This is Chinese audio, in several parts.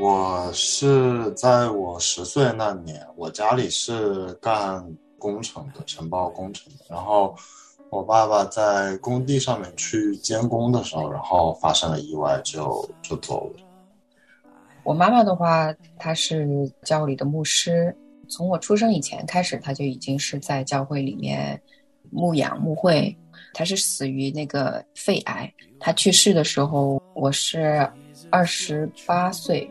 我是在我十岁那年，我家里是干工程的，承包工程的。然后我爸爸在工地上面去监工的时候，然后发生了意外，就就走了。我妈妈的话，她是教里的牧师，从我出生以前开始，她就已经是在教会里面牧养牧会。她是死于那个肺癌，她去世的时候我是二十八岁。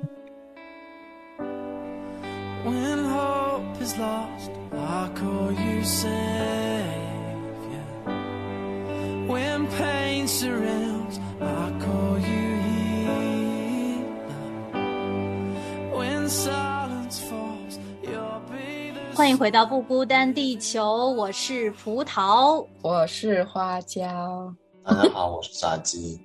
Is lost, I call you savior. When pain surrounds, I call you healer. When silence falls, you'll be the. 欢迎回到不孤单地球，我是葡萄，我是花椒。大家好，我是炸鸡。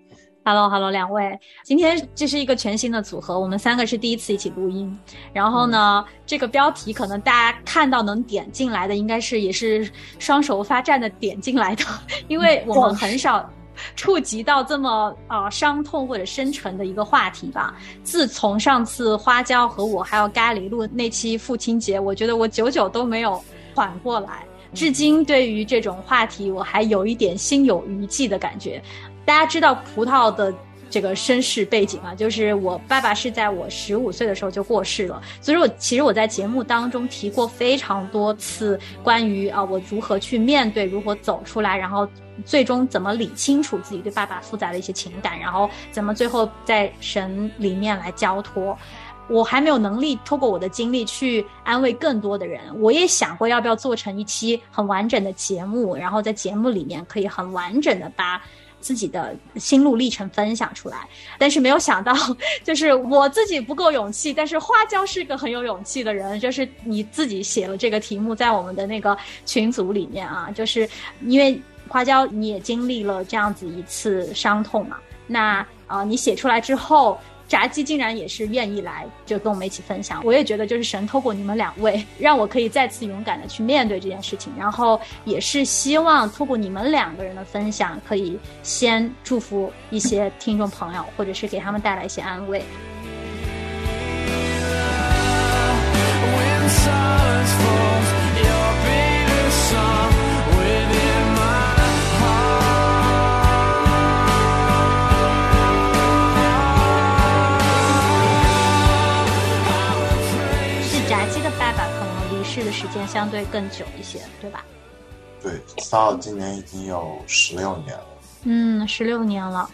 Hello，Hello，两位，今天这是一个全新的组合，我们三个是第一次一起录音。然后呢，这个标题可能大家看到能点进来的，应该是也是双手发颤的点进来的，因为我们很少触及到这么啊伤痛或者深沉的一个话题吧。自从上次花椒和我还有咖喱录那期父亲节，我觉得我久久都没有缓过来，至今对于这种话题我还有一点心有余悸的感觉。大家知道葡萄的这个身世背景啊，就是我爸爸是在我十五岁的时候就过世了，所以我其实我在节目当中提过非常多次关于啊我如何去面对，如何走出来，然后最终怎么理清楚自己对爸爸复杂的一些情感，然后怎么最后在神里面来交托。我还没有能力透过我的经历去安慰更多的人，我也想过要不要做成一期很完整的节目，然后在节目里面可以很完整的把。自己的心路历程分享出来，但是没有想到，就是我自己不够勇气，但是花椒是个很有勇气的人，就是你自己写了这个题目在我们的那个群组里面啊，就是因为花椒你也经历了这样子一次伤痛嘛，那啊你写出来之后。炸鸡竟然也是愿意来，就跟我们一起分享。我也觉得，就是神透过你们两位，让我可以再次勇敢的去面对这件事情。然后也是希望透过你们两个人的分享，可以先祝福一些听众朋友，或者是给他们带来一些安慰。时间相对更久一些，对吧？对，到今年已经有十六年了。嗯，十六年了。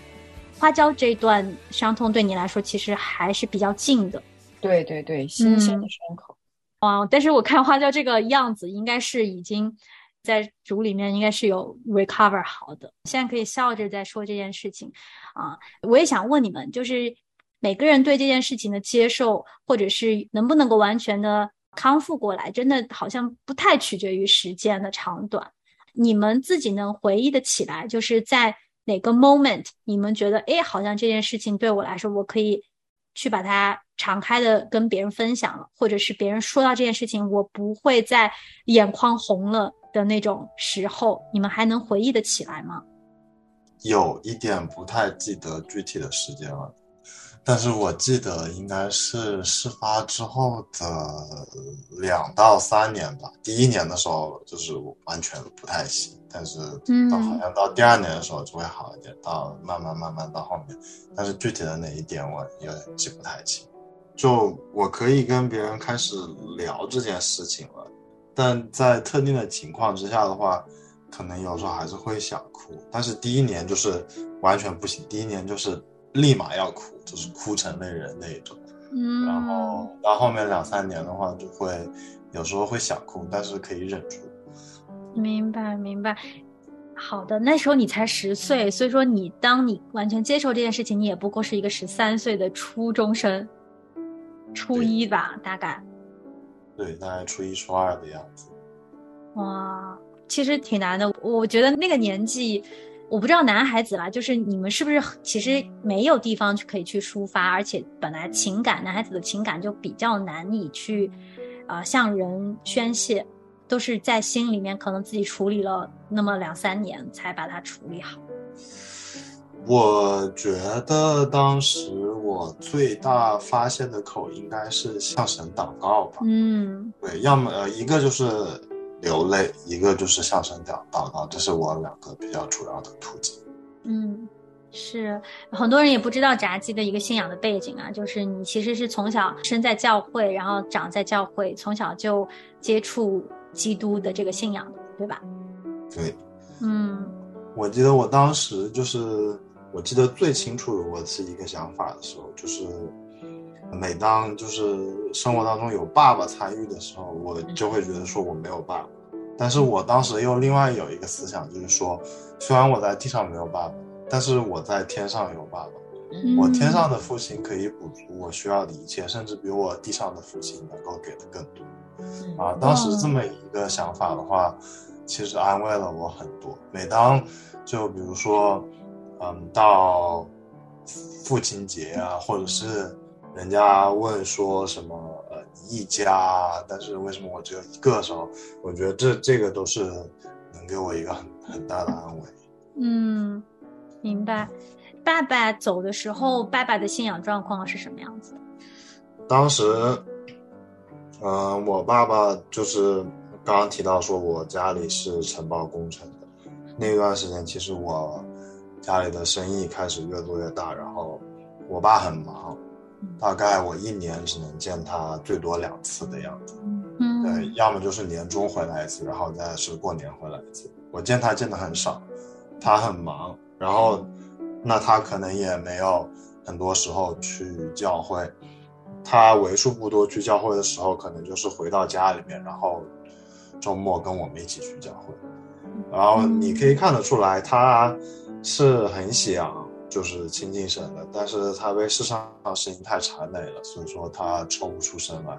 花椒这段伤痛对你来说其实还是比较近的。对对对，新鲜的伤口。啊，但是我看花椒这个样子，应该是已经在组里面应该是有 recover 好的。现在可以笑着在说这件事情啊。我也想问你们，就是每个人对这件事情的接受，或者是能不能够完全的。康复过来，真的好像不太取决于时间的长短。你们自己能回忆的起来，就是在哪个 moment，你们觉得，哎，好像这件事情对我来说，我可以去把它敞开的跟别人分享了，或者是别人说到这件事情，我不会再眼眶红了的那种时候，你们还能回忆的起来吗？有一点不太记得具体的时间了。但是我记得应该是事发之后的两到三年吧。第一年的时候就是完全不太行，但是到好像到第二年的时候就会好一点。到慢慢慢慢到后面，但是具体的哪一点我有点记不太清。就我可以跟别人开始聊这件事情了，但在特定的情况之下的话，可能有时候还是会想哭。但是第一年就是完全不行，第一年就是。立马要哭，就是哭成泪人那一种。嗯，然后到后面两三年的话，就会有时候会想哭，但是可以忍住。明白，明白。好的，那时候你才十岁，所以说你当你完全接受这件事情，你也不过是一个十三岁的初中生，初一吧，大概。对，大概初一、初二的样子。哇，其实挺难的。我觉得那个年纪。我不知道男孩子啦，就是你们是不是其实没有地方去可以去抒发，而且本来情感男孩子的情感就比较难以去，啊向人宣泄，都是在心里面可能自己处理了那么两三年才把它处理好。我觉得当时我最大发现的口应该是向神祷告吧。嗯对，要么呃一个就是流泪，一个就是向神祷祷告，这是我两个比较主要的途径。嗯，是很多人也不知道炸鸡的一个信仰的背景啊，就是你其实是从小生在教会，然后长在教会，从小就接触基督的这个信仰的，对吧？对，嗯我记得我当时就是，我记得最清楚的我是一个想法的时候，就是每当就是生活当中有爸爸参与的时候，我就会觉得说我没有爸爸。但是我当时又另外有一个思想，就是说，虽然我在地上没有爸爸，但是我在天上有爸爸。嗯我天上的父亲可以补足我需要的一切，甚至比我地上的父亲能够给的更多。啊，当时这么一个想法的话，其实安慰了我很多。每当就比如说，嗯，到父亲节啊，或者是人家问说什么呃你一家啊，但是为什么我只有一个的时候，我觉得这这个都是能给我一个很很大的安慰。嗯，明白。爸爸走的时候，爸爸的信仰状况是什么样子的？当时，嗯、我爸爸就是刚刚提到说，我家里是承包工程的。那段时间，其实我家里的生意开始越做越大，然后我爸很忙，大概我一年只能见他最多两次的样子。嗯对，要么就是年终回来一次，然后再是过年回来一次。我见他见的很少，他很忙，然后那他可能也没有很多时候去教会。他为数不多去教会的时候，可能就是回到家里面，然后周末跟我们一起去教会。然后你可以看得出来，他是很想就是亲近神的，但是他被世上的事情太缠累了，所以说他抽不出身来。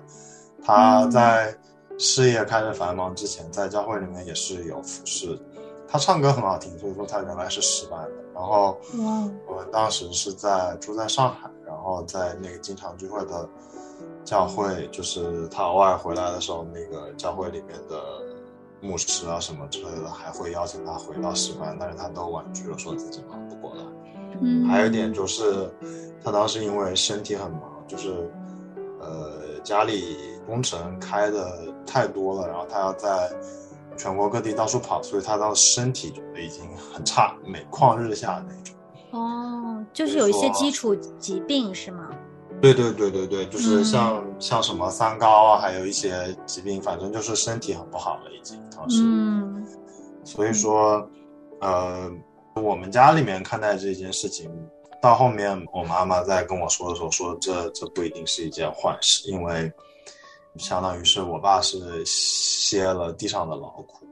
他在事业开始繁忙之前，在教会里面也是有服侍。他唱歌很好听，所以说他原来是诗班的。然后我们当时是在住在上海，然后在那个经常聚会的教会，就是他偶尔回来的时候，那个教会里面的牧师啊什么之类的，还会邀请他回到诗班，但是他都婉拒了，说自己忙不过来。嗯，还有一点就是，他当时因为身体很忙，就是呃家里工程开的太多了，然后他要在全国各地到处跑，所以他当时身体就已经很差，每况日下那种。哦，就是有一些基础疾病是吗？对对对对对，就是嗯像、像什么三高啊，还有一些疾病，反正就是身体很不好了，已经当时。嗯所以说，呃，我们家里面看待这件事情，到后面我妈妈在跟我说的时候说这这不一定是一件坏事，因为相当于是我爸是歇了地上的劳苦，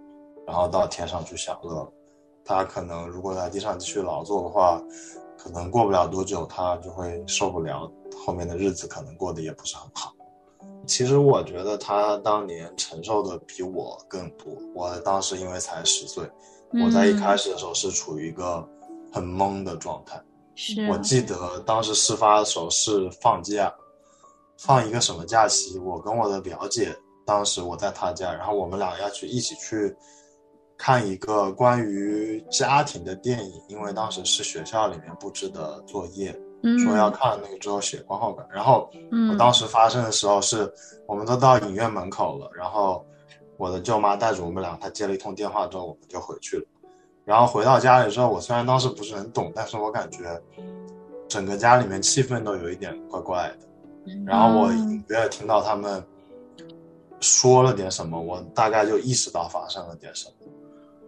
然后到天上去享乐了。他可能如果在地上继续劳作的话，可能过不了多久他就会受不了，后面的日子可能过得也不是很好。其实我觉得他当年承受的比我更多。我当时因为才十岁，我在一开始的时候是处于一个很懵的状态。是我记得当时事发的时候是放假，放一个什么假期？我跟我的表姐，当时我在她家，然后我们俩要去一起去看一个关于家庭的电影，因为当时是学校里面布置的作业，嗯说要看那个之后写观后感。然后嗯我当时发生的时候是，我们都到影院门口了，然后我的舅妈带着我们俩，她接了一通电话之后，我们就回去了。然后回到家里之后，我虽然当时不是很懂，但是我感觉整个家里面气氛都有一点怪怪的。然后我隐约听到他们说了点什么，我大概就意识到发生了点什么，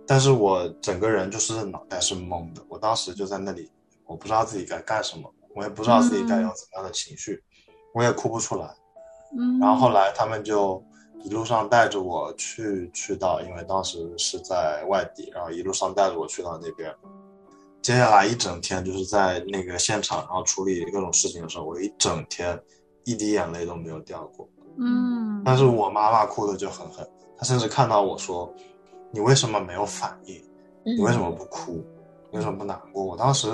但是我整个人就是脑袋是懵的。我当时就在那里，我不知道自己该干什么，我也不知道自己该有怎么样的情绪，我也哭不出来。嗯，然后后来他们就一路上带着我去去到，因为当时是在外地，然后一路上带着我去到那边。接下来一整天就是在那个现场，然后处理各种事情的时候，我一整天一滴眼泪都没有掉过。嗯，但是我妈妈哭的就很狠，她甚至看到我说：“你为什么没有反应？你为什么不哭？你为什么不难过？”我当时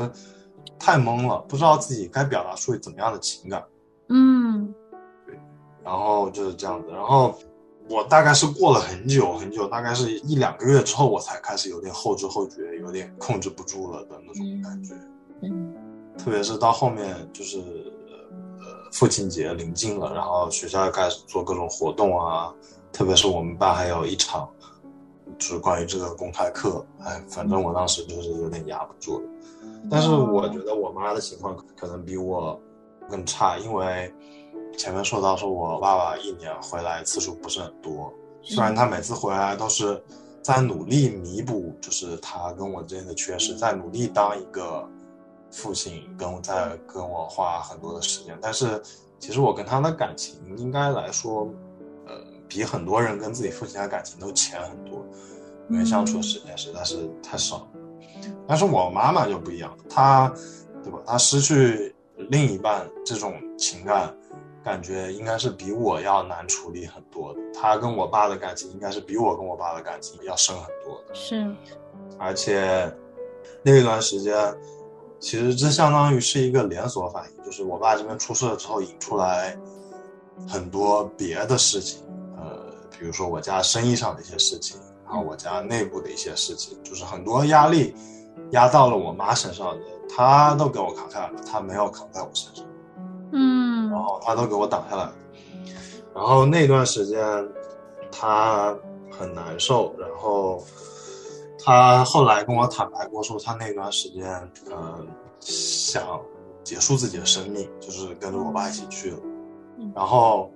太懵了，不知道自己该表达出怎么样的情感。嗯对然后就是这样子，然后我大概是过了很久很久，大概是一两个月之后，我才开始有点后知后觉，有点控制不住了的那种感觉。嗯，特别是到后面就是呃父亲节临近了，然后学校又开始做各种活动啊，特别是我们班还有一场就是关于这个公开课，哎，反正我当时就是有点压不住了。但是我觉得我妈的情况可能比我更差，因为前面说到说我爸爸一年回来次数不是很多，虽然他每次回来都是在努力弥补，就是他跟我之间的缺失，在努力当一个父亲，跟在跟我花很多的时间，但是其实我跟他的感情应该来说，呃，比很多人跟自己父亲的感情都浅很多，因为相处的时间实在是太少了。但是我妈妈就不一样，她，对吧？她失去另一半这种情感，感觉应该是比我要难处理很多的。他跟我爸的感情应该是比我跟我爸的感情要深很多的。是，而且那一段时间，其实这相当于是一个连锁反应，就是我爸这边出事了之后，引出来很多别的事情，呃，比如说我家生意上的一些事情。然后我家内部的一些事情，就是很多压力压到了我妈身上的，她都给我扛下来了，她没有扛在我身上。嗯，然后他都给我挡下来。然后那段时间，他很难受。然后他后来跟我坦白过，说他那段时间，嗯，想结束自己的生命，就是跟着我爸一起去了。然后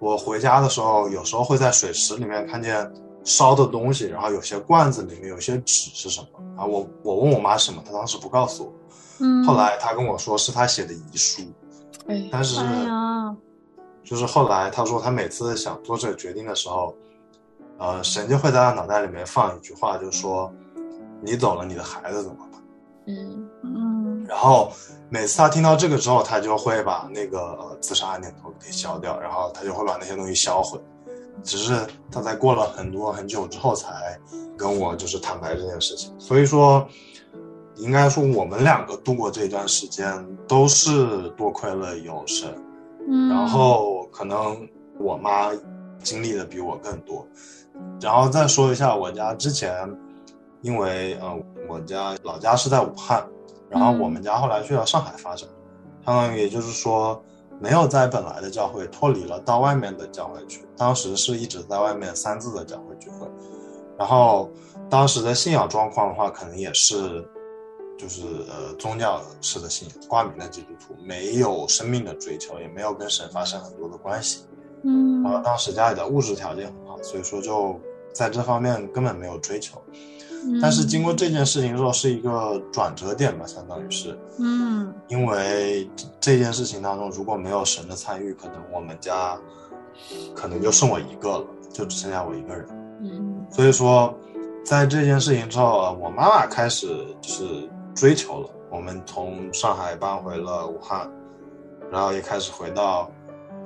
我回家的时候，有时候会在水池里面看见。烧的东西，然后有些罐子里面有些纸是什么？然后我我问我妈什么，她当时不告诉我。嗯，后来她跟我说是她写的遗书。哎，但是，就是后来他说他每次想做这个决定的时候，呃，神就会在他脑袋里面放一句话，就说，你走了，你的孩子怎么办？嗯嗯。然后每次他听到这个之后，他就会把那个自杀念头给消掉，然后他就会把那些东西销毁。只是他在过了很多很久之后才跟我就是坦白这件事情，所以说，应该说我们两个度过这段时间都是多亏了有神，嗯，然后可能我妈经历的比我更多，然后再说一下我家之前，因为呃我家老家是在武汉，然后我们家后来去了上海发展，相当于也就是说。没有在本来的教会脱离了，到外面的教会去。当时是一直在外面三字的教会聚会，然后当时的信仰状况的话，可能也是，就是呃宗教式的信仰，挂名的基督徒，没有生命的追求，也没有跟神发生很多的关系。嗯，然后当时家里的物质条件很好，所以说就在这方面根本没有追求。但是经过这件事情之后，是一个转折点吧，相当于是，嗯，因为这件事情当中如果没有神的参与，可能我们家可能就剩我一个了，就只剩下我一个人。嗯，所以说，在这件事情之后，我妈妈开始就是追求了。我们从上海搬回了武汉，然后也开始回到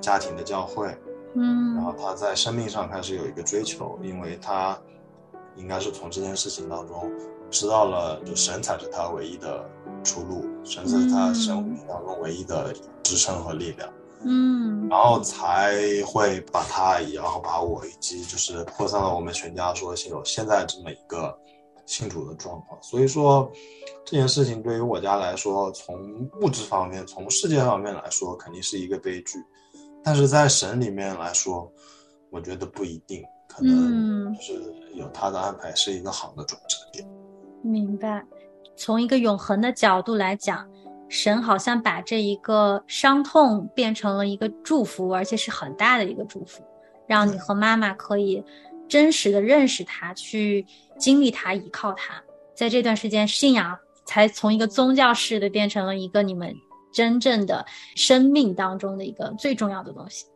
家庭的教会，嗯，然后他在生命上开始有一个追求，因为他。应该是从这件事情当中知道了，就神才是他唯一的出路，神是他生命当中唯一的支撑和力量。嗯，然后才会把他，然后把我以及就是扩散了我们全家说有现在这么一个信主的状况。所以说这件事情对于我家来说，从物质方面、从世界方面来说，肯定是一个悲剧，但是在神里面来说，我觉得不一定。可能是有他的安排，是一个好的转折点。明白，从一个永恒的角度来讲，神好像把这一个伤痛变成了一个祝福，而且是很大的一个祝福，让你和妈妈可以真实的认识他，去经历他，依靠他。在这段时间，信仰才从一个宗教式的变成了一个你们真正的生命当中的一个最重要的东西。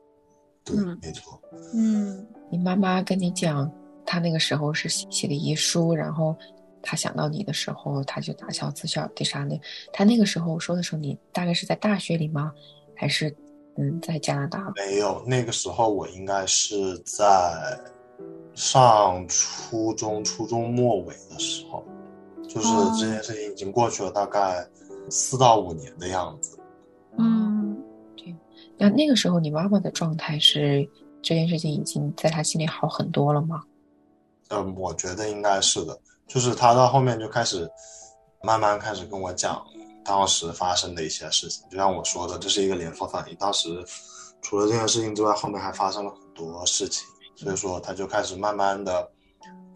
对，没错。嗯。你妈妈跟你讲，她那个时候是写的遗书，然后她想到你的时候，她就打消自杀自杀的。她那个时候说的时候，你大概是在大学里吗？还是嗯，在加拿大？没有，那个时候我应该是在上初中，初中末尾的时候，就是这件事情已经过去了大概四到五年的样子。嗯，对。那那个时候你妈妈的状态是？这件事情已经在她心里好很多了吗？嗯，我觉得应该是的。就是她到后面就开始慢慢开始跟我讲当时发生的一些事情。就像我说的，这是一个连锁反应。当时除了这件事情之外，后面还发生了很多事情，所以说她就开始慢慢的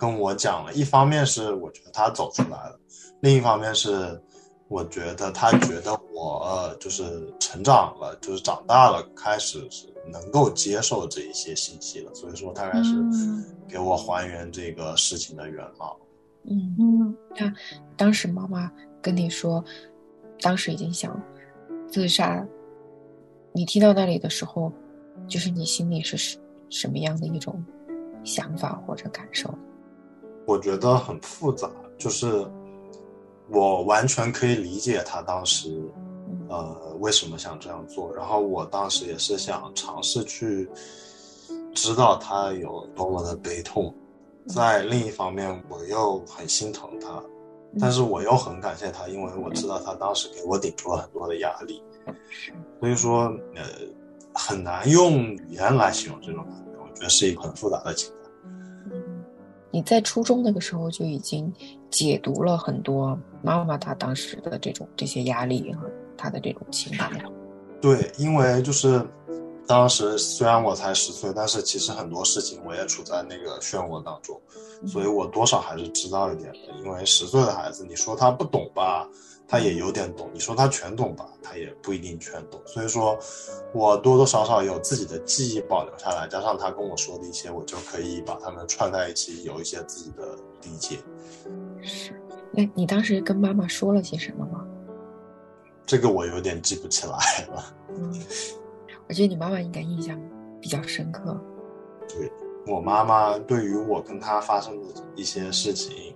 跟我讲了。一方面是我觉得他走出来了，另一方面是我觉得他觉得我就是成长了，就是长大了，开始是能够接受这一些信息了。所以说他开始给我还原这个事情的原貌。嗯嗯，那当时妈妈跟你说，当时已经想自杀，你听到那里的时候，就是你心里是什什么样的一种想法或者感受？我觉得很复杂，就是我完全可以理解他当时，呃，为什么想这样做。然后我当时也是想尝试去知道他有多么的悲痛。在另一方面，我又很心疼他，但是我又很感谢他，因为我知道他当时给我顶住了很多的压力。所以说，呃，很难用语言来形容这种感觉，我觉得是一个很复杂的情感。你在初中那个时候就已经解读了很多妈妈她当时的这种这些压力和她的这种情感。对，因为就是。当时虽然我才十岁，但是其实很多事情我也处在那个漩涡当中，所以我多少还是知道一点的。因为十岁的孩子，你说他不懂吧，他也有点懂；你说他全懂吧，他也不一定全懂。所以说，我多多少少有自己的记忆保留下来，加上他跟我说的一些，我就可以把他们串在一起，有一些自己的理解。是，那你当时跟妈妈说了些什么吗？这个我有点记不起来了。嗯。我觉得你妈妈应该印象比较深刻。对我妈妈，对于我跟她发生的一些事情，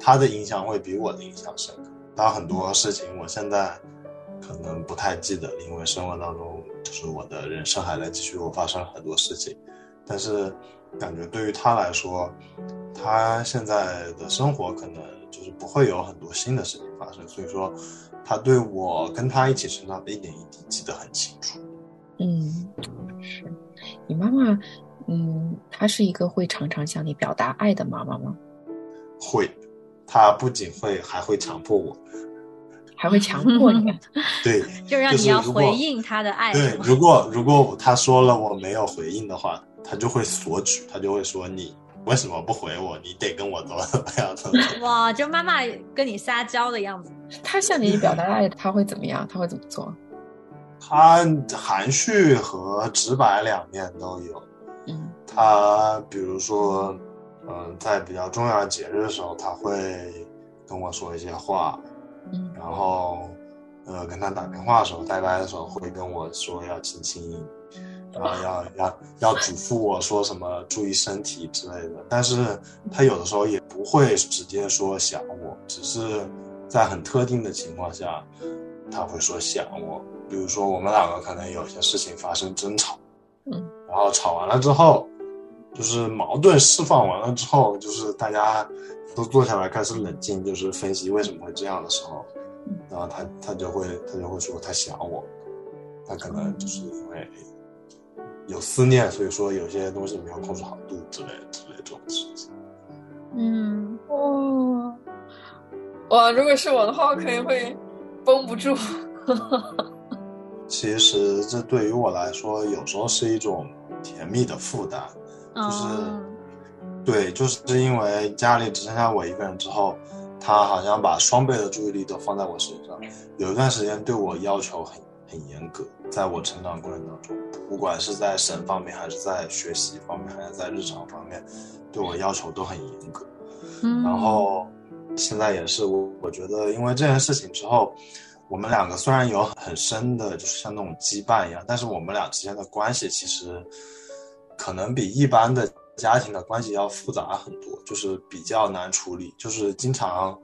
她的印象会比我的印象深刻。但很多事情我现在可能不太记得，因为生活当中就是我的人生还在继续，我发生了很多事情。但是感觉对于她来说，她现在的生活可能就是不会有很多新的事情发生，所以说她对我跟她一起成长的一点一滴记得很清楚。嗯，是你妈妈，嗯，她是一个会常常向你表达爱的妈妈吗？会，她不仅会，还会强迫我，还会强迫你。对，就让你要回应她的爱。对，如果如果她说了我没有回应的话，她就会索取，她就会说你为什么不回我？你得跟我怎么怎么样的。哇，就妈妈跟你撒娇的样子。她向你表达爱，她会怎么样？她会怎么做？他含蓄和直白两面都有。嗯，他比如说，嗯，在比较重要的节日的时候，他会跟我说一些话。嗯，然后，呃，跟他打电话的时候，拜拜的时候会跟我说要亲亲，然后要要要嘱咐我说什么注意身体之类的。但是他有的时候也不会直接说想我，只是在很特定的情况下，他会说想我。比如说，我们两个可能有些事情发生争吵，嗯，然后吵完了之后，就是矛盾释放完了之后，就是大家都坐下来开始冷静，就是分析为什么会这样的时候，然后他他就会他就会说他想我，他可能就是因为有思念，所以说有些东西没有控制好度之类之类这种事情。嗯，哇。哇，如果是我的话，我肯定会绷不住。其实这对于我来说，有时候是一种甜蜜的负担，就是，对，就是因为家里只剩下我一个人之后，他好像把双倍的注意力都放在我身上。有一段时间对我要求很很严格，在我成长过程当中，不管是在神方面，还是在学习方面，还是在日常方面，对我要求都很严格。嗯，然后现在也是，我我觉得因为这件事情之后。我们两个虽然有很深的，就是像那种羁绊一样，但是我们俩之间的关系其实可能比一般的家庭的关系要复杂很多，就是比较难处理，就是经常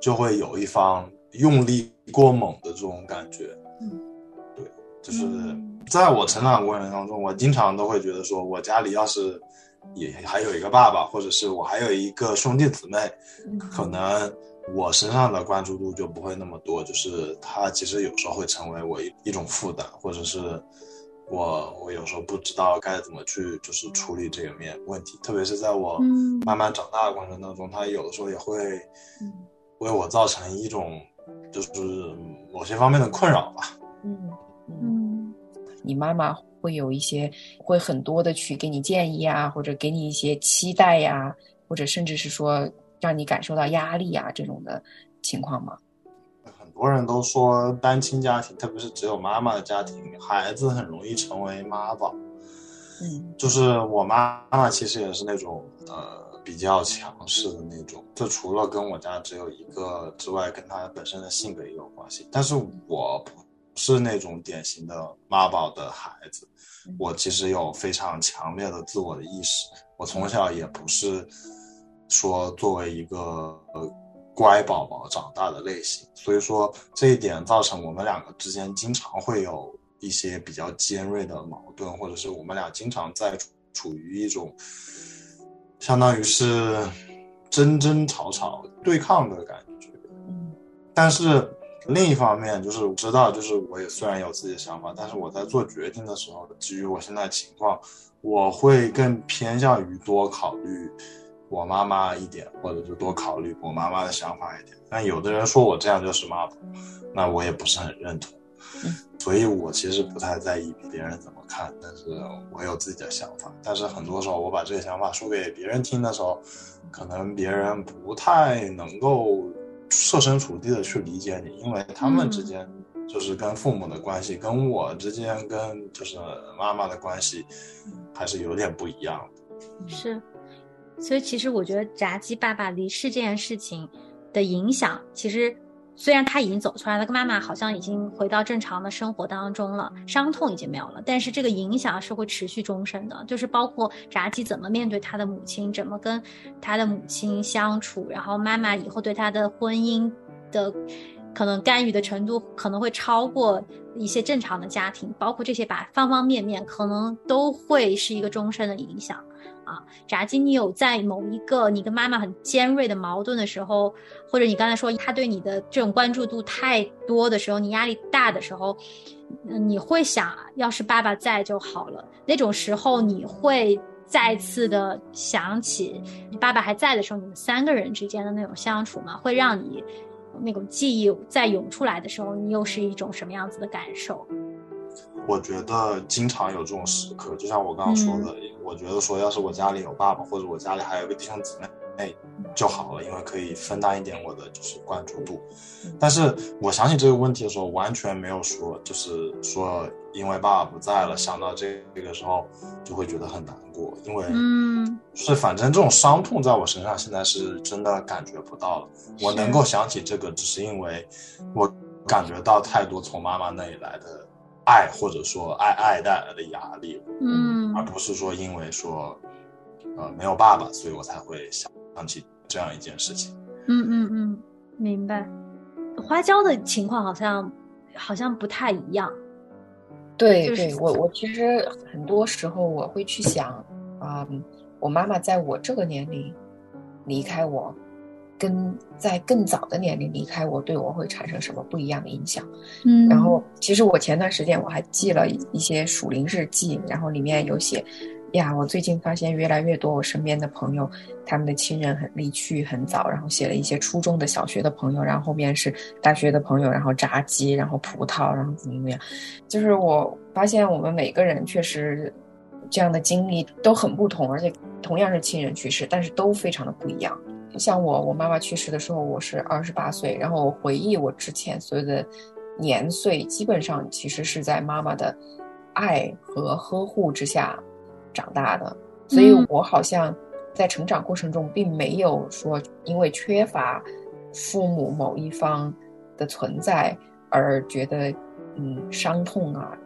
就会有一方用力过猛的这种感觉。嗯，对，就是在我成长过程当中，我经常都会觉得说，我家里要是也还有一个爸爸，或者是我还有一个兄弟姊妹，可能。我身上的关注度就不会那么多，就是他其实有时候会成为我一一种负担，或者是我我有时候不知道该怎么去就是处理这个面问题，特别是在我慢慢长大的过程当中，他有的时候也会为我造成一种就是某些方面的困扰吧。嗯。嗯，嗯。你妈妈会有一些会很多的去给你建议啊，或者给你一些期待呀、或者甚至是说让你感受到压力啊这种的情况吗？很多人都说单亲家庭，特别是只有妈妈的家庭，孩子很容易成为妈宝。嗯就是我妈妈其实也是那种呃比较强势的那种，这除了跟我家只有一个之外，跟她本身的性格也有关系。但是我不是那种典型的妈宝的孩子，我其实有非常强烈的自我的意识。我从小也不是说作为一个呃乖宝宝长大的类型，所以说这一点造成我们两个之间经常会有一些比较尖锐的矛盾，或者是我们俩经常在处处于一种相当于是争争吵吵、对抗的感觉。嗯但是另一方面，就是我知道，就是我也虽然有自己的想法，但是我在做决定的时候，基于我现在情况，我会更偏向于多考虑我妈妈一点，或者是多考虑我妈妈的想法一点。但有的人说我这样就是妈宝，那我也不是很认同。嗯所以我其实不太在意别人怎么看，但是我有自己的想法。但是很多时候，我把这个想法说给别人听的时候，可能别人不太能够设身处地的去理解你，因为他们之间就是跟父母的关系，跟我之间跟就是妈妈的关系还是有点不一样的。是，所以其实我觉得炸鸡爸爸离世这件事情的影响，其实虽然他已经走出来了，跟妈妈好像已经回到正常的生活当中了，伤痛已经没有了，但是这个影响是会持续终身的，就是包括炸鸡怎么面对他的母亲，怎么跟他的母亲相处，然后妈妈以后对他的婚姻的。可能干预的程度可能会超过一些正常的家庭，包括这些吧，方方面面可能都会是一个终身的影响。啊，炸鸡，你有在某一个你跟妈妈很尖锐的矛盾的时候，或者你刚才说他对你的这种关注度太多的时候，你压力大的时候，你会想，要是爸爸在就好了。那种时候，你会再次的想起你爸爸还在的时候，你们三个人之间的那种相处吗？会让你那种记忆再涌出来的时候，你又是一种什么样子的感受？我觉得经常有这种时刻，就像我刚刚说的，我觉得说，要是我家里有爸爸，或者我家里还有个弟兄姊妹就好了，因为可以分担一点我的就是关注度。但是我想起这个问题的时候，完全没有说，就是说因为爸爸不在了，想到这这个时候就会觉得很难过，因为嗯，是反正这种伤痛在我身上现在是真的感觉不到了。我能够想起这个，只是因为我感觉到太多从妈妈那里来的。爱或者说爱爱带来的压力，嗯，而不是说因为说，呃，没有爸爸，所以我才会想想起这样一件事情。嗯嗯嗯，明白。花椒的情况好像好像不太一样。对就是对，我我其实很多时候我会去想，啊、我妈妈在我这个年龄离开我，跟在更早的年龄离开我，对我会产生什么不一样的影响？嗯然后，其实我前段时间我还记了一些属灵日记，然后里面有写，呀，我最近发现越来越多我身边的朋友，他们的亲人很离去很早，然后写了一些初中的、小学的朋友，然后后面是大学的朋友，然后炸鸡，然后葡萄，然后怎么怎么样，就是我发现我们每个人确实这样的经历都很不同，而且同样是亲人去世，但是都非常的不一样。像我，我妈妈去世的时候，我是二十八岁，然后我回忆我之前所有的年岁，基本上其实是在妈妈的爱和呵护之下长大的，所以嗯。我好像在成长过程中并没有说因为缺乏父母某一方的存在而觉得嗯伤痛啊、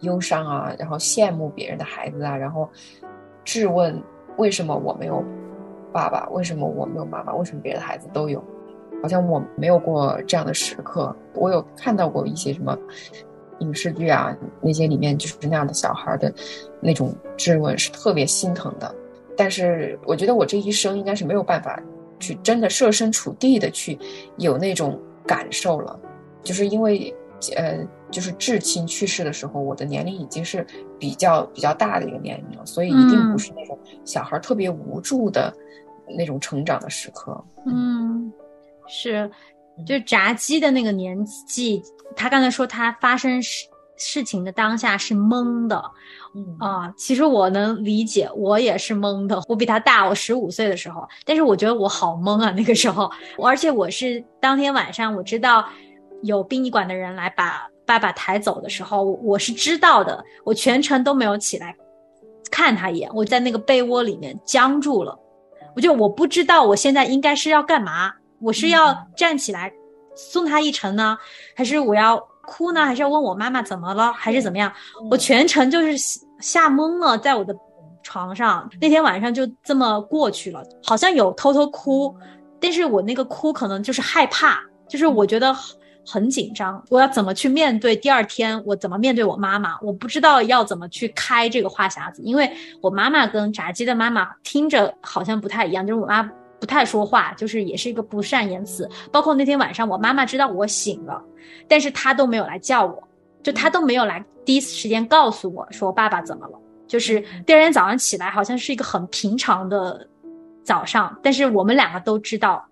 忧伤啊，然后羡慕别人的孩子啊，然后质问为什么我没有爸爸，为什么我没有妈妈，为什么别的孩子都有？好像我没有过这样的时刻。我有看到过一些什么影视剧啊，那些里面就是那样的小孩的那种质问，是特别心疼的。但是我觉得我这一生应该是没有办法去真的设身处地的去有那种感受了，就是因为呃，就是至亲去世的时候，我的年龄已经是比较比较大的一个年龄了，所以一定不是那种小孩特别无助的那种成长的时刻。嗯，是，就炸鸡的那个年纪，他刚才说他发生事事情的当下是懵的，嗯啊，其实我能理解，我也是懵的。我比他大，我十五岁的时候，但是我觉得我好懵啊，那个时候，而且我是当天晚上我知道有殡仪馆的人来把爸爸抬走的时候，我我是知道的，我全程都没有起来看他一眼，我在那个被窝里面僵住了，我就我不知道我现在应该是要干嘛，我是要站起来送他一程呢，还是我要哭呢，还是要问我妈妈怎么了，还是怎么样？我全程就是吓懵了，在我的床上。那天晚上就这么过去了，好像有偷偷哭，但是我那个哭可能就是害怕，就是我觉得很紧张，我要怎么去面对第二天，我怎么面对我妈妈，我不知道要怎么去开这个话匣子，因为我妈妈跟炸鸡的妈妈听着好像不太一样，就是我妈。不太说话，就是也是一个不善言辞。包括那天晚上，我妈妈知道我醒了，但是她都没有来叫我，就她都没有来第一时间告诉我说爸爸怎么了。就是第二天早上起来，好像是一个很平常的早上，但是我们两个都知道，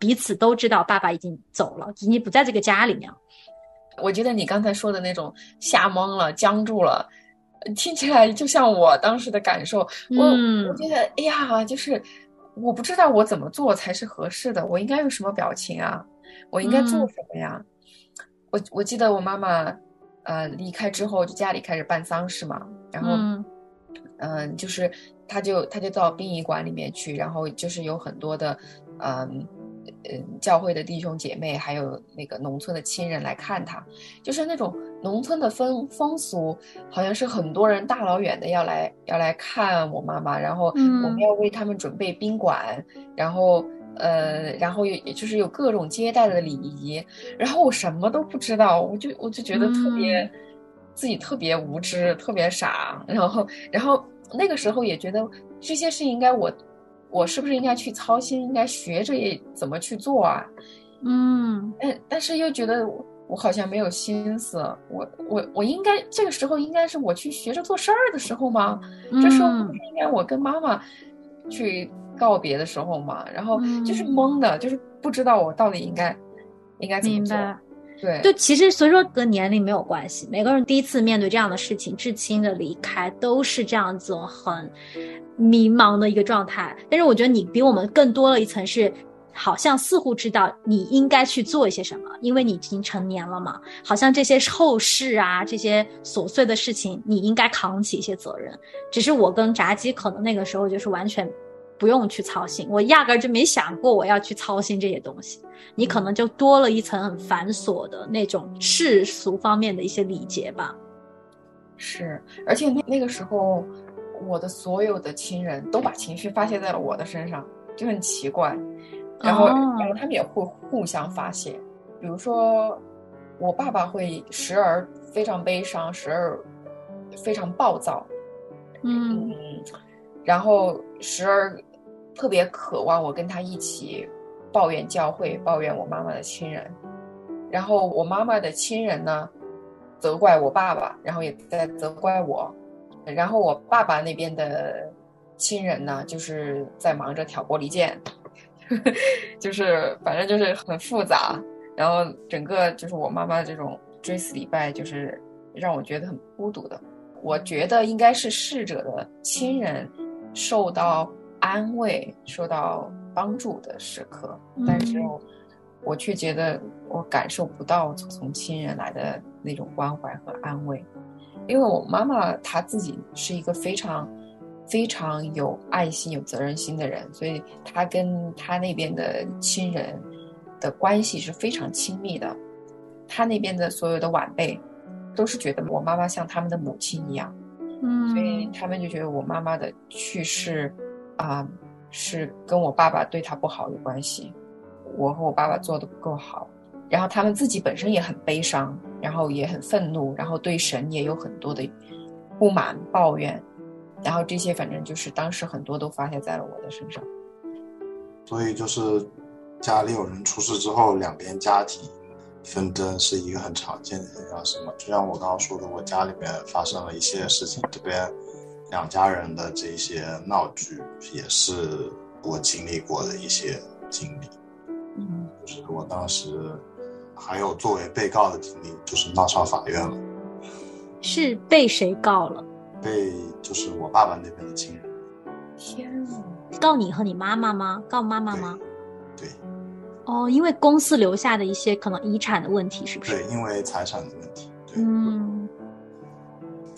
彼此都知道爸爸已经走了，已经不在这个家里面了。我觉得你刚才说的那种吓懵了、僵住了，听起来就像我当时的感受。我、嗯我觉得，哎呀，就是我不知道我怎么做才是合适的，我应该用什么表情啊？我应该做什么呀？我我记得我妈妈，呃，离开之后，就家里开始办丧事嘛，然后，嗯嗯、就是他就他就到殡仪馆里面去，然后就是有很多的，嗯。嗯，教会的弟兄姐妹，还有那个农村的亲人来看他，就是那种农村的风风俗，好像是很多人大老远的要来要来看我妈妈，然后嗯我们要为他们准备宾馆，然后呃，然后也也就是有各种接待的礼仪，然后我什么都不知道，我就我就觉得特别、嗯。自己特别无知，特别傻，然后然后那个时候也觉得这些事应该我我是不是应该去操心，应该学着怎么去做啊？嗯但但是又觉得我我好像没有心思，我我我应该这个时候应该是我去学着做事儿的时候吗？这时候不是应该我跟妈妈去告别的时候吗？然后就是嗯懵的，就是不知道我到底应该应该怎么做。明白。对就其实所以说跟年龄没有关系，每个人第一次面对这样的事情，至亲的离开都是这样子很迷茫的一个状态。但是我觉得你比我们更多了一层是，好像似乎知道你应该去做一些什么，因为你已经成年了嘛。好像这些后事啊，这些琐碎的事情，你应该扛起一些责任。只是我跟炸鸡可能那个时候就是完全不用去操心，我压根儿就没想过我要去操心这些东西。你可能就多了一层很繁琐的那种世俗方面的一些礼节吧。是，而且那那个时候，我的所有的亲人都把情绪发泄在了我的身上，就很奇怪。然后，哦然后他们也会互相发泄。比如说，我爸爸会时而非常悲伤，时而非常暴躁，嗯嗯，然后时而特别渴望我跟他一起抱怨教会，抱怨我妈妈的亲人。然后我妈妈的亲人呢，责怪我爸爸，然后也在责怪我。然后我爸爸那边的亲人呢，就是在忙着挑拨离间，就是反正就是很复杂。然后整个就是我妈妈这种追思礼拜，就是让我觉得很孤独的。我觉得应该是逝者的亲人受到安慰、受到帮助的时刻，但是嗯。我却觉得我感受不到从亲人来的那种关怀和安慰，因为我妈妈她自己是一个非常非常有爱心、有责任心的人，所以她跟她那边的亲人的关系是非常亲密的。她那边的所有的晚辈都是觉得我妈妈像他们的母亲一样，所以嗯。他们就觉得我妈妈的去世啊、是跟我爸爸对他不好有关系，我和我爸爸做的不够好，然后他们自己本身也很悲伤，然后也很愤怒，然后对神也有很多的不满抱怨，然后这些反正就是当时很多都发泄在了我的身上。所以就是家里有人出事之后，两边家庭纷争是一个很常见的现象，是吗？就像我刚刚说的，我家里面发生了一些事情，这边两家人的这些闹剧也是我经历过的一些经历。嗯，就是我当时还有作为被告的经历，就是闹上法院了，是被谁告了？被就是我爸爸那边的亲人。天呐，告你和你妈妈吗？告妈妈吗？对哦，因为公司留下的一些可能遗产的问题，是不是？对，因为财产的问题。对，嗯，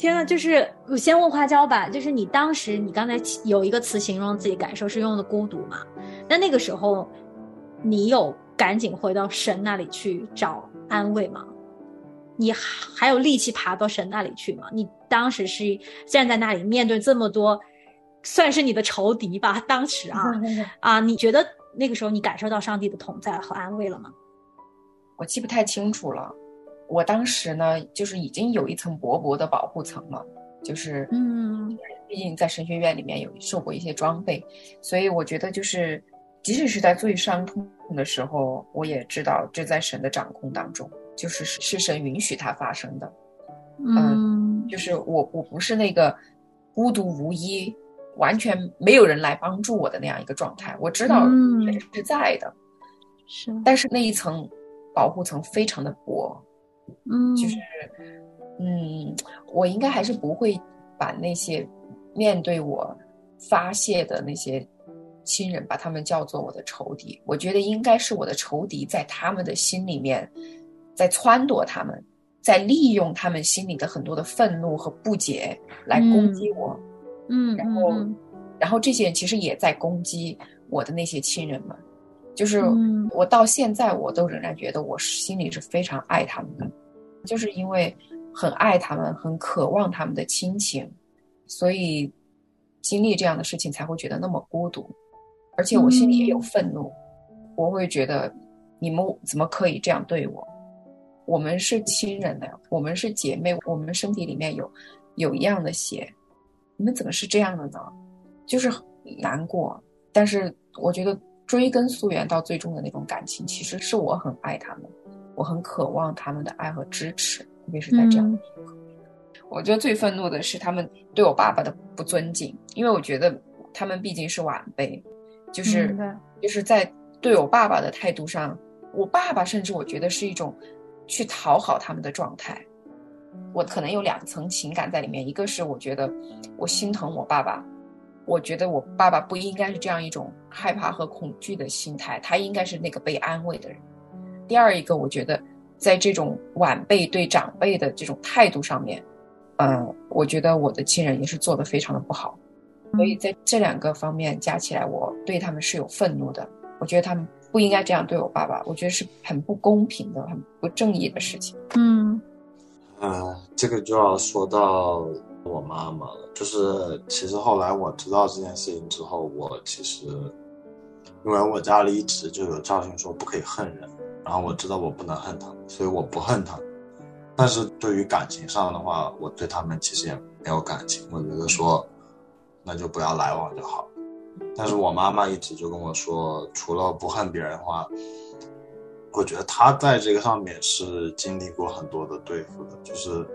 天呐，就是我先问花椒吧，就是你当时你刚才有一个词形容自己感受是用的孤独嘛？那那个时候，你有赶紧回到神那里去找安慰吗？你还有力气爬到神那里去吗？你当时是站在那里面对这么多，算是你的仇敌吧？当时啊 啊，你觉得那个时候你感受到上帝的同在和安慰了吗？我记不太清楚了。我当时呢，就是已经有一层薄薄的保护层了，就是嗯，毕竟在神学院里面有受过一些装备，所以我觉得就是，即使是在最伤痛的时候，我也知道这在神的掌控当中，就是是是神允许它发生的。嗯就是我我不是那个孤独无依，完全没有人来帮助我的那样一个状态。我知道嗯神是在的，是但是那一层保护层非常的薄，嗯。就是，嗯，我应该还是不会把那些面对我发泄的那些亲人，把他们叫做我的仇敌。我觉得应该是我的仇敌在他们的心里面，在撺掇他们，在利用他们心里的很多的愤怒和不解来攻击我。嗯然后嗯。然后这些人其实也在攻击我的那些亲人们，就是嗯。我到现在我都仍然觉得我心里是非常爱他们的，就是因为很爱他们，很渴望他们的亲情，所以经历这样的事情才会觉得那么孤独，而且我心里也有愤怒，我会觉得你们怎么可以这样对我？我们是亲人呢，我们是姐妹，我们身体里面有有一样的血，你们怎么是这样的呢？就是很难过，但是我觉得追根溯源到最终的那种感情，其实是我很爱他们，我很渴望他们的爱和支持，特别是在这样的时刻。我觉得最愤怒的是他们对我爸爸的不尊敬，因为我觉得他们毕竟是晚辈，就是就是在对我爸爸的态度上，我爸爸甚至我觉得是一种去讨好他们的状态。我可能有两层情感在里面，一个是我觉得我心疼我爸爸，我觉得我爸爸不应该是这样一种害怕和恐惧的心态，他应该是那个被安慰的人。第二一个，我觉得在这种晚辈对长辈的这种态度上面，嗯，我觉得我的亲人也是做的非常的不好，所以在这两个方面加起来，我对他们是有愤怒的。我觉得他们不应该这样对我爸爸，我觉得是很不公平的、很不正义的事情。嗯呃，这个就要说到我妈妈了。就是其实后来我知道这件事情之后，我其实因为我家里一直就有教训说不可以恨人，然后我知道我不能恨他，所以我不恨他。但是对于感情上的话，我对他们其实也没有感情，我觉得说那就不要来往就好。但是我妈妈一直就跟我说，除了不恨别人的话，我觉得她在这个上面是经历过很多的对付的，就是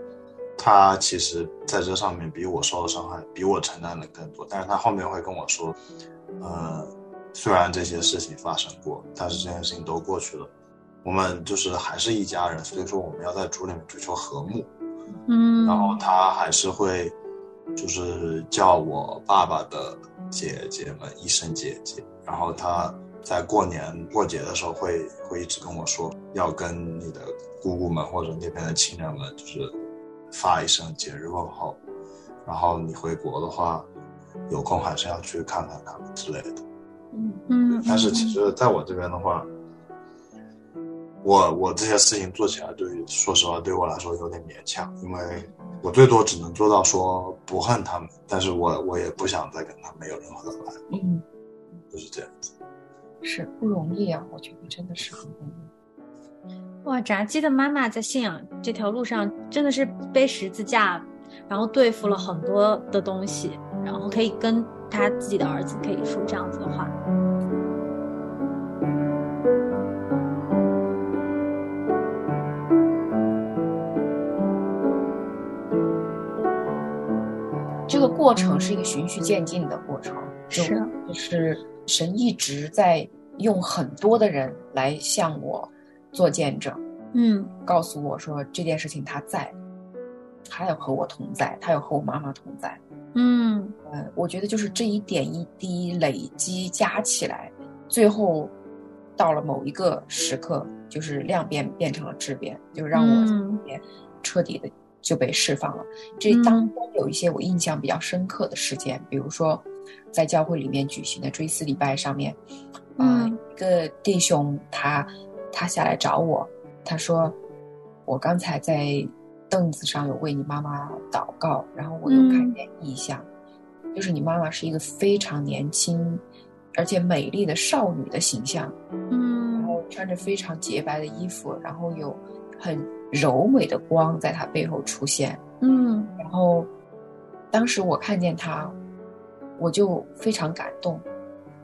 她其实在这上面比我受的伤害，比我承担的更多。但是她后面会跟我说，呃，虽然这些事情发生过，但是这件事情都过去了，我们就是还是一家人，所以说我们要在主里面追求和睦。嗯，然后他还是会，就是叫我爸爸的姐姐们一声姐姐。然后他在过年过节的时候会会一直跟我说，要跟你的姑姑们或者那边的亲人们，就是发一声节日问候。然后你回国的话，有空还是要去看看他们之类的。嗯，但是其实在我这边的话，我我这些事情做起来，对于说实话对我来说有点勉强，因为我最多只能做到说不恨他们，但是我我也不想再跟他们有任何的来往，嗯，就是这样子。是不容易啊，我觉得真的是很不容易。哇，炸鸡的妈妈在信仰这条路上真的是背十字架，然后对付了很多的东西，然后可以跟他自己的儿子可以说这样子的话。这个过程是一个循序渐进的过程，就是就是神一直在用很多的人来向我做见证，嗯告诉我说这件事情他在，他要和我同在，他要和我妈妈同在。嗯呃，我觉得就是这一点一滴累积加起来，最后到了某一个时刻，就是量变变成了质变，就让我嗯彻底的就被释放了。这嗯。当中有一些我印象比较深刻的事件，比如说在教会里面举行的追思礼拜上面，啊、嗯。一个弟兄他他下来找我，他说我刚才在凳子上有为你妈妈祷告，然后我有看嗯。见异象，就是你妈妈是一个非常年轻而且美丽的少女的形象，嗯。然嗯后穿着非常洁白的衣服，然后有很柔美的光在他背后出现，嗯。然后当时我看见他，我就非常感动，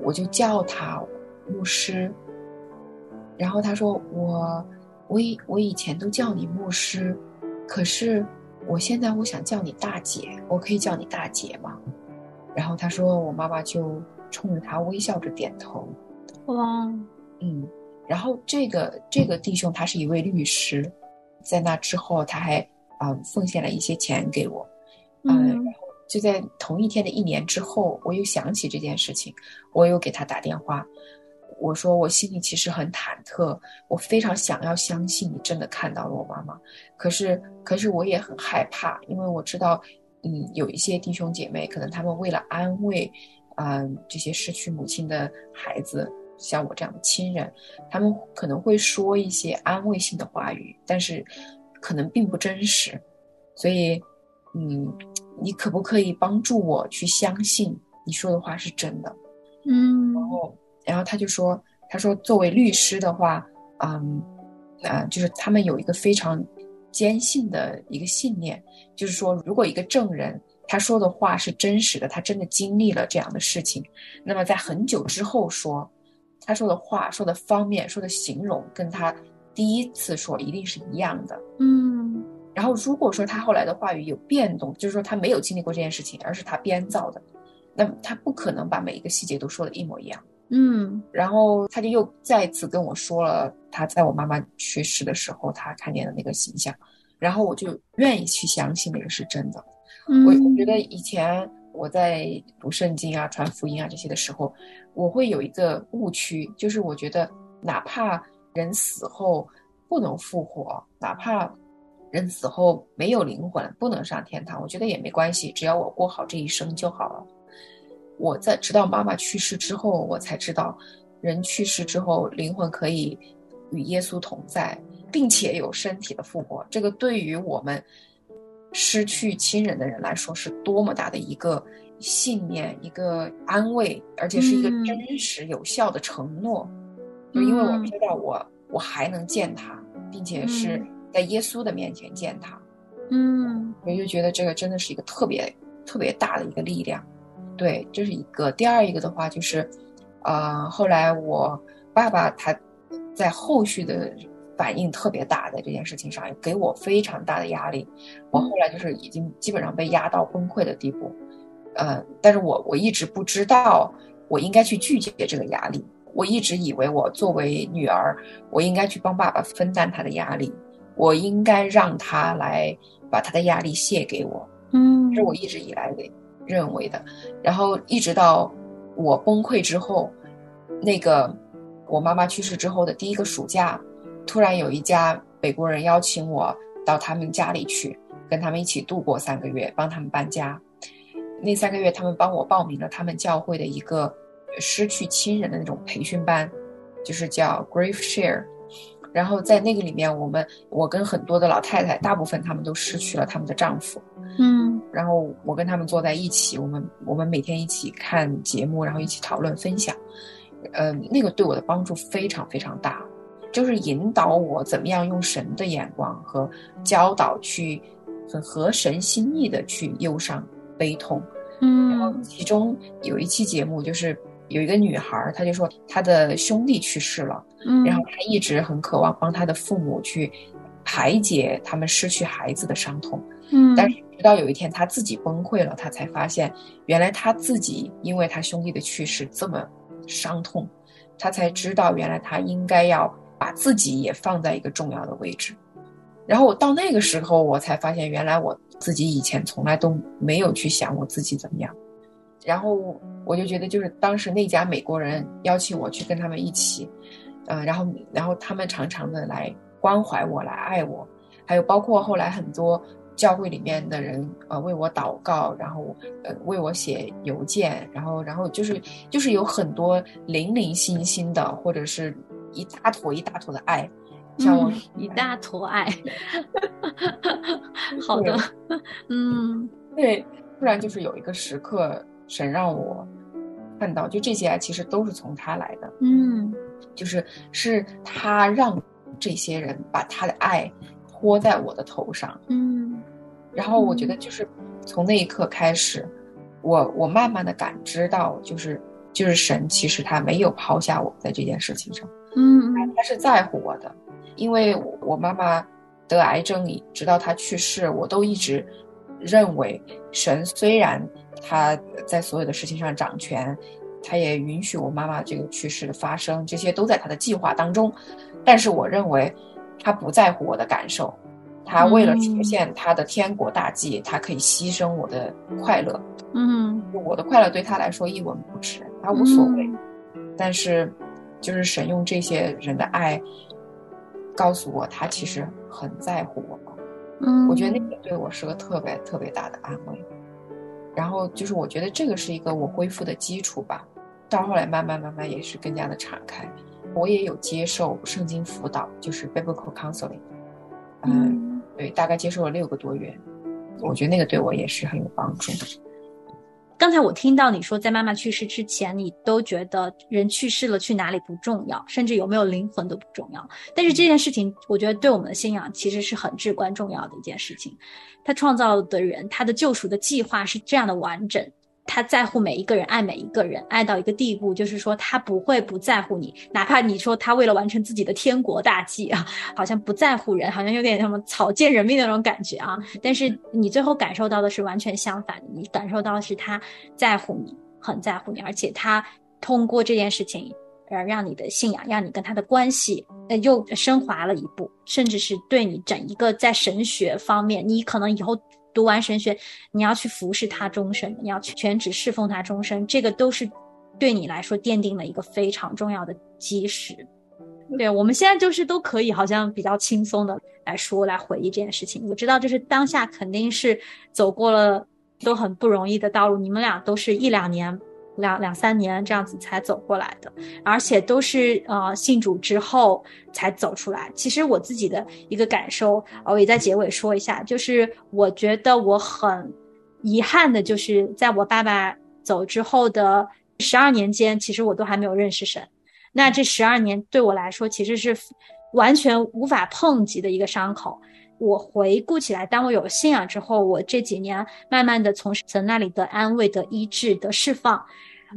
我就叫他牧师，然后他说我我以我以前都叫你牧师，可是我现在我想叫你大姐，我可以叫你大姐吗？然后他说我妈妈就冲着他微笑着点头，哇。嗯，然后这个这个弟兄他是一位律师，在那之后他还啊、呃奉献了一些钱给我，呃嗯。然后就在同一天的一年之后，我又想起这件事情，我又给他打电话，我说我心里其实很忐忑，我非常想要相信你真的看到了我妈妈，可是可是我也很害怕，因为我知道，嗯，有一些弟兄姐妹可能他们为了安慰，嗯、这些失去母亲的孩子，像我这样的亲人，他们可能会说一些安慰性的话语，但是可能并不真实，所以，嗯，你可不可以帮助我去相信你说的话是真的？嗯然后，然后他就说，他说作为律师的话，嗯，啊、就是他们有一个非常坚信的一个信念，就是说，如果一个证人他说的话是真实的，他真的经历了这样的事情，那么在很久之后说，他说的话、说的方面、说的形容，跟他第一次说一定是一样的。嗯然后如果说他后来的话语有变动，就是说他没有经历过这件事情，而是他编造的，那么他不可能把每一个细节都说的一模一样。嗯然后他就又再次跟我说了他在我妈妈去世的时候他看见的那个形象，然后我就愿意去相信那个是真的。嗯，我我觉得以前我在读圣经啊、传福音啊这些的时候，我会有一个误区，就是我觉得哪怕人死后不能复活，哪怕人死后没有灵魂，不能上天堂，我觉得也没关系，只要我过好这一生就好了。我在直到妈妈去世之后，我才知道，人去世之后，灵魂可以与耶稣同在，并且有身体的复活。这个对于我们失去亲人的人来说，是多么大的一个信念、一个安慰，而且是一个嗯真实有效的承诺。就因为我知道我我还能见他，并且是嗯在耶稣的面前见他。嗯我就觉得这个真的是一个特别特别大的一个力量。对，这是一个。第二一个的话就是，呃，后来我爸爸他在后续的反应特别大，在这件事情上，给我非常大的压力。我后来就是已经基本上被压到崩溃的地步，呃，但是我我一直不知道我应该去拒绝这个压力。我一直以为我作为女儿，我应该去帮爸爸分担他的压力，我应该让他来把他的压力卸给我。嗯，这是我一直以来的认为的。然后一直到我崩溃之后，那个我妈妈去世之后的第一个暑假，突然有一家美国人邀请我到他们家里去，跟他们一起度过三个月，帮他们搬家。那三个月，他们帮我报名了他们教会的一个失去亲人的那种培训班，就是叫 Grief Share。然后在那个里面，我们我跟很多的老太太，大部分她们都失去了他们的丈夫。嗯然后我跟他们坐在一起，我们我们每天一起看节目，然后一起讨论分享，呃，那个对我的帮助非常非常大，就是引导我怎么样用神的眼光和教导去很合神心意的去忧伤悲痛。然后嗯其中有一期节目就是有一个女孩儿，她就说她的兄弟去世了，嗯，然后她一直很渴望帮她的父母去排解他们失去孩子的伤痛。嗯，但是直到有一天她自己崩溃了，她才发现原来她自己因为他兄弟的去世这么伤痛，她才知道原来她应该要把自己也放在一个重要的位置。然后我到那个时候，我才发现原来我自己以前从来都没有去想我自己怎么样。然后我就觉得，就是当时那家美国人邀请我去跟他们一起，呃，然后然后他们常常的来关怀我，来爱我，还有包括后来很多教会里面的人，呃，为我祷告，然后呃为我写邮件，然后然后就是就是有很多零零星星的，或者是一大坨一大坨的爱，像我、一大坨爱。好的，嗯，对，突然就是有一个时刻。神让我看到，就这些爱其实都是从他来的，嗯，就是是他让这些人把他的爱泼在我的头上，嗯，然后我觉得就是从那一刻开始，我我慢慢的感知到，就是就是神其实他没有抛下我在这件事情上，嗯，他是在乎我的，因为我妈妈得癌症，直到她去世，我都一直认为神虽然。他在所有的事情上掌权，他也允许我妈妈这个去世的发生，这些都在他的计划当中。但是我认为，他不在乎我的感受，他为了实现他的天国大计，他可以牺牲我的快乐。嗯，我的快乐对他来说一文不值，他无所谓。但是，就是神用这些人的爱告诉我，他其实很在乎我。嗯，我觉得那个对我是个特别特别大的安慰。然后就是，我觉得这个是一个我恢复的基础吧。到后来慢慢慢慢也是更加的敞开。我也有接受圣经辅导，就是 biblical counseling。嗯，对，大概接受了六个多月。我觉得那个对我也是很有帮助的。刚才我听到你说，在妈妈去世之前，你都觉得人去世了去哪里不重要，甚至有没有灵魂都不重要。但是这件事情，我觉得对我们的信仰其实是很至关重要的一件事情。他创造的人，他的救赎的计划是这样的完整。他在乎每一个人，爱每一个人，爱到一个地步，就是说他不会不在乎你，哪怕你说他为了完成自己的天国大计啊，好像不在乎人，好像有点什么草菅人命的那种感觉啊。但是你最后感受到的是完全相反的，你感受到的是他在乎你，很在乎你，而且他通过这件事情，呃，让你的信仰，让你跟他的关系，呃，又升华了一步，甚至是对你整一个在神学方面，你可能以后。读完神学，你要去服侍他终身，你要去全职侍奉他终身，这个都是对你来说奠定了一个非常重要的基石。对我们现在就是都可以好像比较轻松的来说来回忆这件事情。我知道，就是当下肯定是走过了都很不容易的道路。你们俩都是一两年。两两三年这样子才走过来的，而且都是呃信主之后才走出来。其实我自己的一个感受，我也在结尾说一下，就是我觉得我很遗憾的，就是在我爸爸走之后的十二年间，其实我都还没有认识神。那这十二年对我来说，其实是完全无法碰及的一个伤口。我回顾起来，当我有信仰之后，我这几年慢慢的从神那里的安慰、的医治、的释放，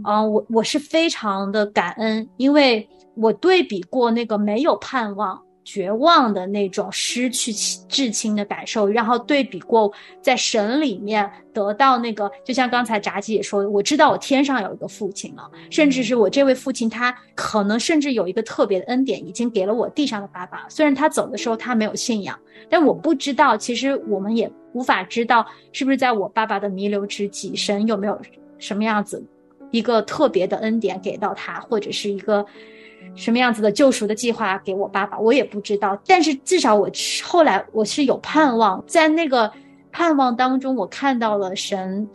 啊，我我是非常的感恩，因为我对比过那个没有盼望。绝望的那种失去至亲的感受，然后对比过在神里面得到那个，就像刚才炸鸡也说，我知道我天上有一个父亲了，甚至是我这位父亲，他可能甚至有一个特别的恩典，已经给了我地上的爸爸。虽然他走的时候他没有信仰，但我不知道，其实我们也无法知道，是不是在我爸爸的弥留之际，神有没有什么样子一个特别的恩典给到他，或者是一个。什么样子的救赎的计划给我爸爸，我也不知道。但是至少我后来我是有盼望，在那个盼望当中，我看到了神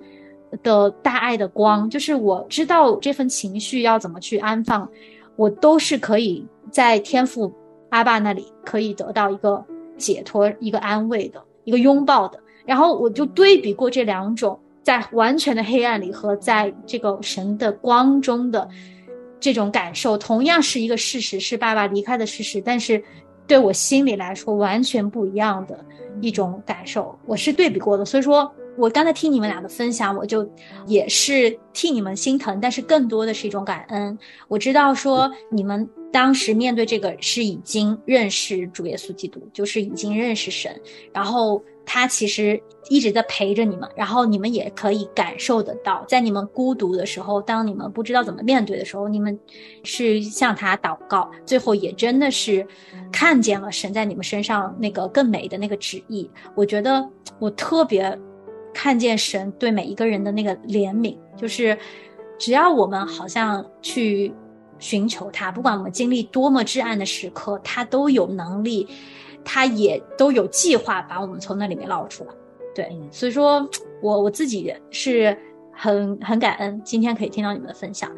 的大爱的光。就是我知道这份情绪要怎么去安放，我都是可以在天父阿爸那里可以得到一个解脱、一个安慰的一个拥抱的。然后我就对比过这两种，在完全的黑暗里和在这个神的光中的。这种感受同样是一个事实，是爸爸离开的事实，但是对我心里来说完全不一样的一种感受。我是对比过的，所以说我刚才听你们俩的分享，我就也是替你们心疼，但是更多的是一种感恩。我知道说你们当时面对这个是已经认识主耶稣基督，就是已经认识神，然后他其实一直在陪着你们，然后你们也可以感受得到，在你们孤独的时候，当你们不知道怎么面对的时候，你们是向他祷告，最后也真的是看见了神在你们身上那个更美的那个旨意。我觉得我特别看见神对每一个人的那个怜悯，就是只要我们好像去。寻求他，不管我们经历多么至暗的时刻，他都有能力，他也都有计划把我们从那里面捞出来。对，所以说，我我自己是很很感恩今天可以听到你们的分享。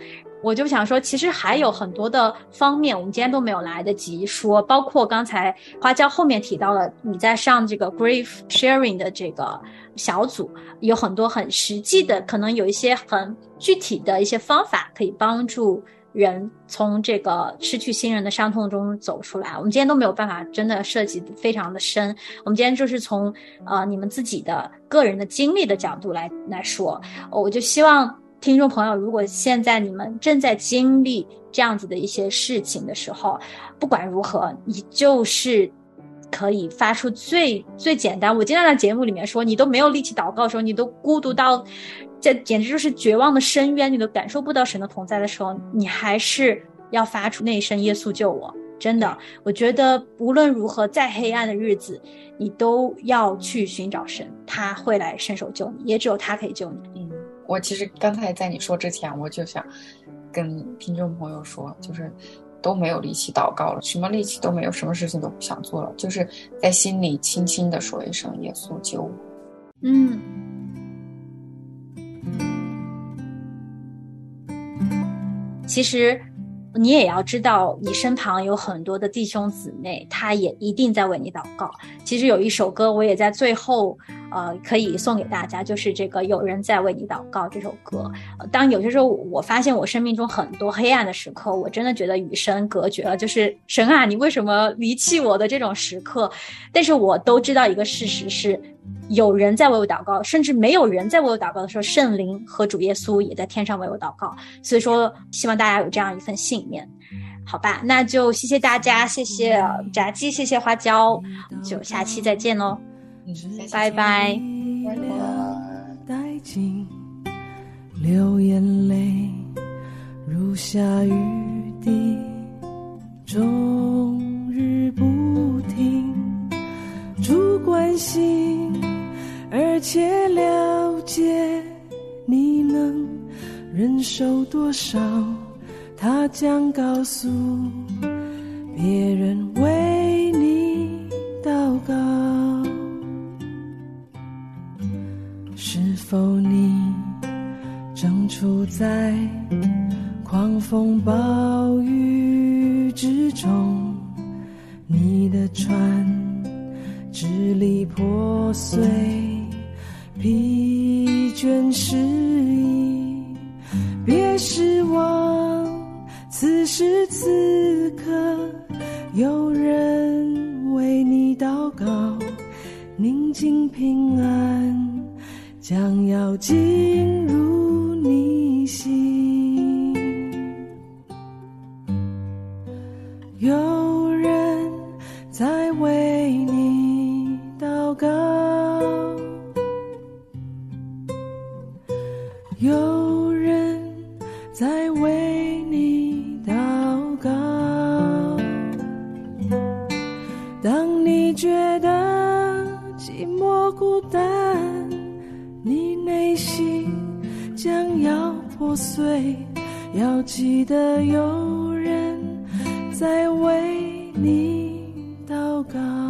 我就想说，其实还有很多的方面，我们今天都没有来得及说，包括刚才花椒后面提到了你在上这个 grief sharing 的这个小组，有很多很实际的，可能有一些很具体的一些方法可以帮助。人从这个失去亲人的伤痛中走出来，我们今天都没有办法真的涉及非常的深。我们今天就是从呃你们自己的个人的经历的角度来来说，我就希望听众朋友，如果现在你们正在经历这样子的一些事情的时候，不管如何，你就是可以发出最最简单。我经常在节目里面说，你都没有力气祷告的时候，你都孤独到。这简直就是绝望的深渊，你都感受不到神的同在的时候，你还是要发出那一声“耶稣救我”。真的，我觉得无论如何，再黑暗的日子，你都要去寻找神，他会来伸手救你，也只有他可以救你。嗯，我其实刚才在你说之前，我就想跟听众朋友说，就是都没有力气祷告了，什么力气都没有，什么事情都不想做了，就是在心里轻轻的说一声“耶稣救我”。嗯。其实，你也要知道，你身旁有很多的弟兄姊妹，他也一定在为你祷告。其实有一首歌，我也在最后，呃，可以送给大家，就是这个“有人在为你祷告”这首歌。当有些时候，我发现我生命中很多黑暗的时刻，我真的觉得与神隔绝了，就是神啊，你为什么离弃我的这种时刻？但是我都知道一个事实是。有人在为我祷告，甚至没有人在为我祷告的时候，圣灵和主耶稣也在天上为我祷告。所以说，希望大家有这样一份信念，好吧？那就谢谢大家，谢谢炸鸡，谢谢花椒，就下期再见喽，拜拜。主关心而且了解你能忍受多少，他将告诉别人为你祷告。是否你正处在狂风暴雨之中？你的船碎。疲倦失意，别失望。此时此刻，有人为你祷告，宁静平安将要进碎，要记得有人在为你祷告。